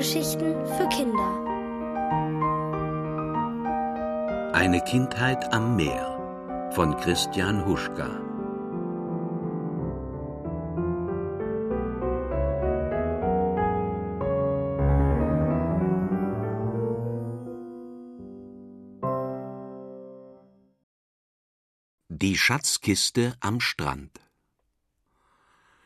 Hörgeschichten für Kinder. Eine Kindheit am Meer von Christian Huschka. Die Schatzkiste am Strand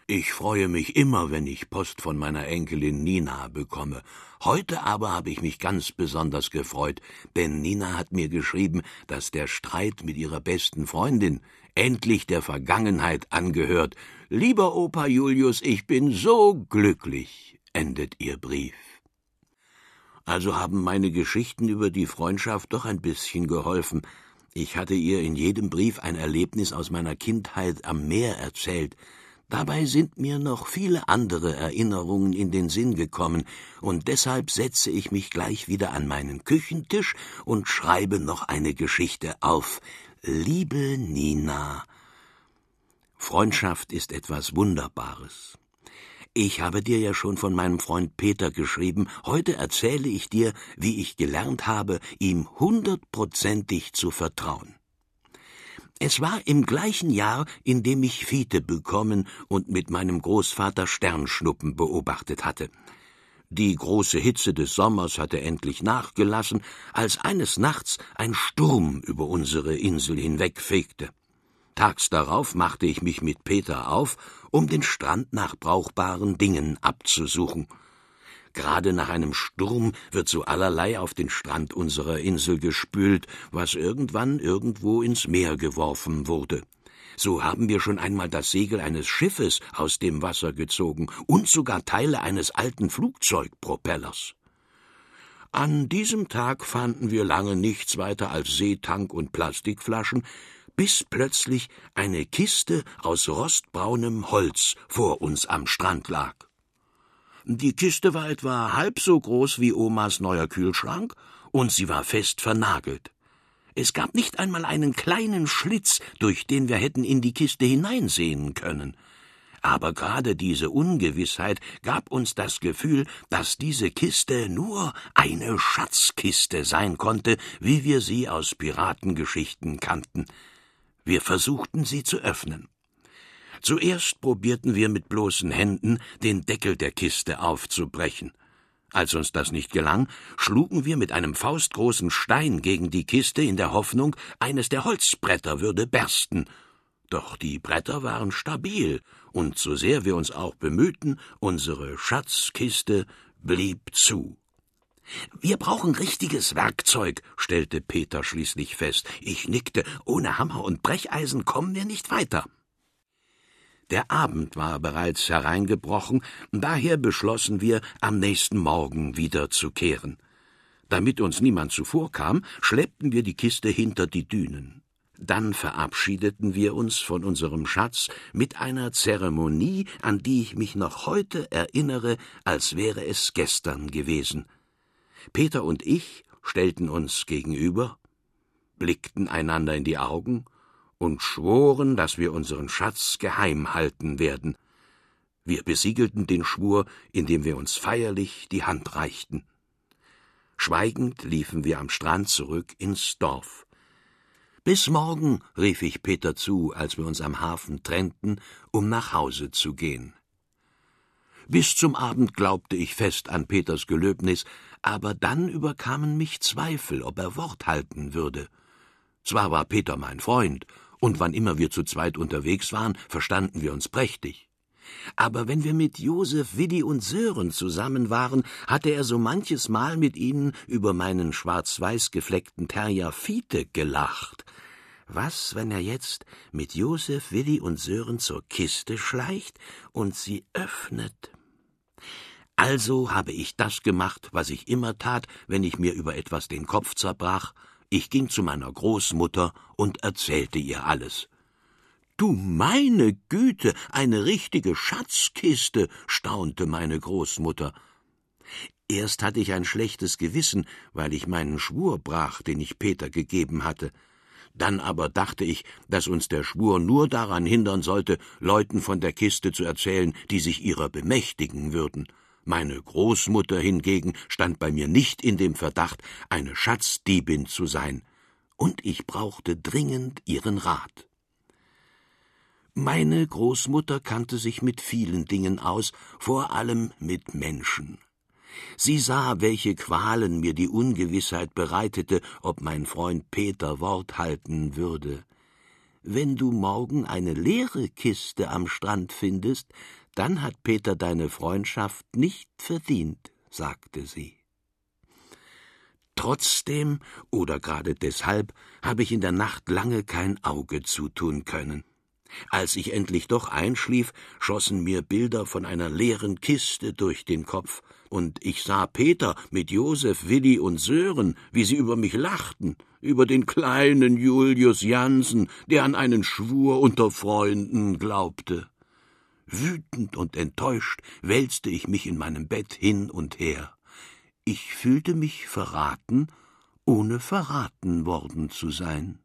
ich freue mich immer, wenn ich Post von meiner Enkelin Nina bekomme. Heute aber habe ich mich ganz besonders gefreut, denn Nina hat mir geschrieben, dass der Streit mit ihrer besten Freundin endlich der Vergangenheit angehört. Lieber Opa Julius, ich bin so glücklich, endet ihr Brief. Also haben meine Geschichten über die Freundschaft doch ein bisschen geholfen. Ich hatte ihr in jedem Brief ein Erlebnis aus meiner Kindheit am Meer erzählt, Dabei sind mir noch viele andere Erinnerungen in den Sinn gekommen, und deshalb setze ich mich gleich wieder an meinen Küchentisch und schreibe noch eine Geschichte auf. Liebe Nina. Freundschaft ist etwas Wunderbares. Ich habe dir ja schon von meinem Freund Peter geschrieben, heute erzähle ich dir, wie ich gelernt habe, ihm hundertprozentig zu vertrauen. Es war im gleichen Jahr, in dem ich Fiete bekommen und mit meinem Großvater Sternschnuppen beobachtet hatte. Die große Hitze des Sommers hatte endlich nachgelassen, als eines Nachts ein Sturm über unsere Insel hinwegfegte. Tags darauf machte ich mich mit Peter auf, um den Strand nach brauchbaren Dingen abzusuchen. Gerade nach einem Sturm wird so allerlei auf den Strand unserer Insel gespült, was irgendwann irgendwo ins Meer geworfen wurde. So haben wir schon einmal das Segel eines Schiffes aus dem Wasser gezogen und sogar Teile eines alten Flugzeugpropellers. An diesem Tag fanden wir lange nichts weiter als Seetank und Plastikflaschen, bis plötzlich eine Kiste aus rostbraunem Holz vor uns am Strand lag. Die Kiste war etwa halb so groß wie Omas neuer Kühlschrank, und sie war fest vernagelt. Es gab nicht einmal einen kleinen Schlitz, durch den wir hätten in die Kiste hineinsehen können. Aber gerade diese Ungewissheit gab uns das Gefühl, dass diese Kiste nur eine Schatzkiste sein konnte, wie wir sie aus Piratengeschichten kannten. Wir versuchten sie zu öffnen. Zuerst probierten wir mit bloßen Händen, den Deckel der Kiste aufzubrechen. Als uns das nicht gelang, schlugen wir mit einem faustgroßen Stein gegen die Kiste in der Hoffnung, eines der Holzbretter würde bersten. Doch die Bretter waren stabil, und so sehr wir uns auch bemühten, unsere Schatzkiste blieb zu. Wir brauchen richtiges Werkzeug, stellte Peter schließlich fest. Ich nickte, ohne Hammer und Brecheisen kommen wir nicht weiter. Der Abend war bereits hereingebrochen, daher beschlossen wir, am nächsten Morgen wiederzukehren. Damit uns niemand zuvorkam, schleppten wir die Kiste hinter die Dünen. Dann verabschiedeten wir uns von unserem Schatz mit einer Zeremonie, an die ich mich noch heute erinnere, als wäre es gestern gewesen. Peter und ich stellten uns gegenüber, blickten einander in die Augen und schworen, dass wir unseren Schatz geheim halten werden. Wir besiegelten den Schwur, indem wir uns feierlich die Hand reichten. Schweigend liefen wir am Strand zurück ins Dorf. Bis morgen, rief ich Peter zu, als wir uns am Hafen trennten, um nach Hause zu gehen. Bis zum Abend glaubte ich fest an Peters Gelöbnis, aber dann überkamen mich Zweifel, ob er Wort halten würde. Zwar war Peter mein Freund, und wann immer wir zu zweit unterwegs waren, verstanden wir uns prächtig. Aber wenn wir mit Josef, Widdi und Sören zusammen waren, hatte er so manches Mal mit ihnen über meinen schwarz-weiß gefleckten Terrier Fiete gelacht. Was, wenn er jetzt mit Josef, Widdi und Sören zur Kiste schleicht und sie öffnet? Also habe ich das gemacht, was ich immer tat, wenn ich mir über etwas den Kopf zerbrach, ich ging zu meiner Großmutter und erzählte ihr alles. Du meine Güte, eine richtige Schatzkiste, staunte meine Großmutter. Erst hatte ich ein schlechtes Gewissen, weil ich meinen Schwur brach, den ich Peter gegeben hatte. Dann aber dachte ich, dass uns der Schwur nur daran hindern sollte, Leuten von der Kiste zu erzählen, die sich ihrer bemächtigen würden. Meine Großmutter hingegen stand bei mir nicht in dem Verdacht, eine Schatzdiebin zu sein, und ich brauchte dringend ihren Rat. Meine Großmutter kannte sich mit vielen Dingen aus, vor allem mit Menschen. Sie sah, welche Qualen mir die Ungewissheit bereitete, ob mein Freund Peter Wort halten würde. Wenn du morgen eine leere Kiste am Strand findest, dann hat Peter deine Freundschaft nicht verdient, sagte sie. Trotzdem oder gerade deshalb habe ich in der Nacht lange kein Auge zutun können. Als ich endlich doch einschlief, schossen mir Bilder von einer leeren Kiste durch den Kopf, und ich sah Peter mit Josef, Willi und Sören, wie sie über mich lachten, über den kleinen Julius Jansen, der an einen Schwur unter Freunden glaubte. Wütend und enttäuscht wälzte ich mich in meinem Bett hin und her. Ich fühlte mich verraten, ohne verraten worden zu sein.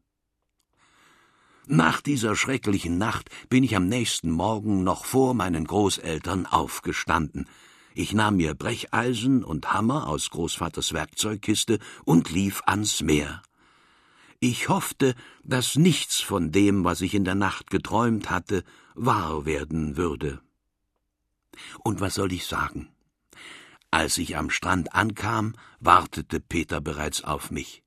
Nach dieser schrecklichen Nacht bin ich am nächsten Morgen noch vor meinen Großeltern aufgestanden. Ich nahm mir Brecheisen und Hammer aus Großvaters Werkzeugkiste und lief ans Meer. Ich hoffte, dass nichts von dem, was ich in der Nacht geträumt hatte, wahr werden würde. Und was soll ich sagen? Als ich am Strand ankam, wartete Peter bereits auf mich.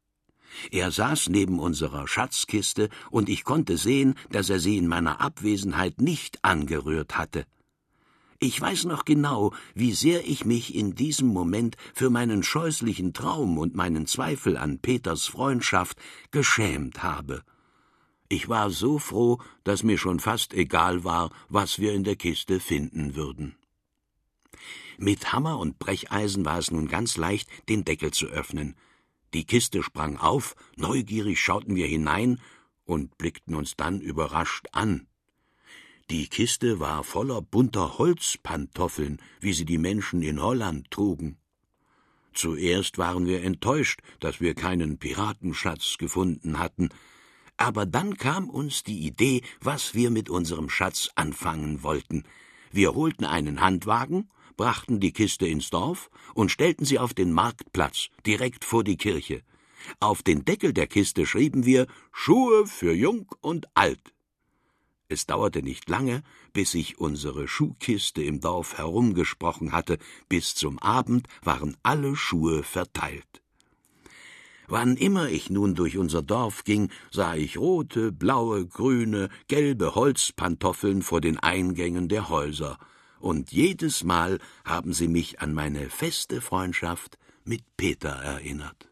Er saß neben unserer Schatzkiste, und ich konnte sehen, dass er sie in meiner Abwesenheit nicht angerührt hatte. Ich weiß noch genau, wie sehr ich mich in diesem Moment für meinen scheußlichen Traum und meinen Zweifel an Peters Freundschaft geschämt habe. Ich war so froh, dass mir schon fast egal war, was wir in der Kiste finden würden. Mit Hammer und Brecheisen war es nun ganz leicht, den Deckel zu öffnen. Die Kiste sprang auf, neugierig schauten wir hinein und blickten uns dann überrascht an. Die Kiste war voller bunter Holzpantoffeln, wie sie die Menschen in Holland trugen. Zuerst waren wir enttäuscht, dass wir keinen Piratenschatz gefunden hatten, aber dann kam uns die Idee, was wir mit unserem Schatz anfangen wollten. Wir holten einen Handwagen, brachten die Kiste ins Dorf und stellten sie auf den Marktplatz, direkt vor die Kirche. Auf den Deckel der Kiste schrieben wir Schuhe für Jung und Alt. Es dauerte nicht lange, bis sich unsere Schuhkiste im Dorf herumgesprochen hatte, bis zum Abend waren alle Schuhe verteilt. Wann immer ich nun durch unser Dorf ging, sah ich rote, blaue, grüne, gelbe Holzpantoffeln vor den Eingängen der Häuser, und jedes Mal haben sie mich an meine feste Freundschaft mit Peter erinnert.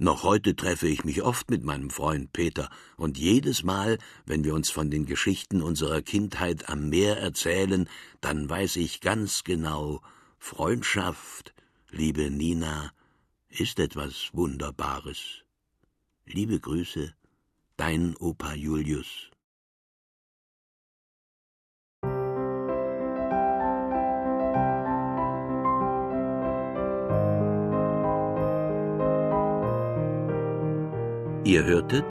Noch heute treffe ich mich oft mit meinem Freund Peter, und jedes Mal, wenn wir uns von den Geschichten unserer Kindheit am Meer erzählen, dann weiß ich ganz genau, Freundschaft, liebe Nina, ist etwas Wunderbares. Liebe Grüße, dein Opa Julius. Ihr hörtet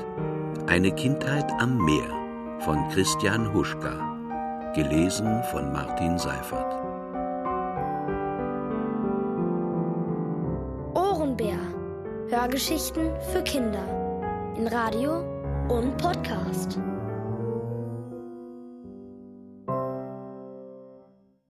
Eine Kindheit am Meer von Christian Huschka, gelesen von Martin Seifert. Ohrenbär. Hörgeschichten für Kinder in Radio und Podcast.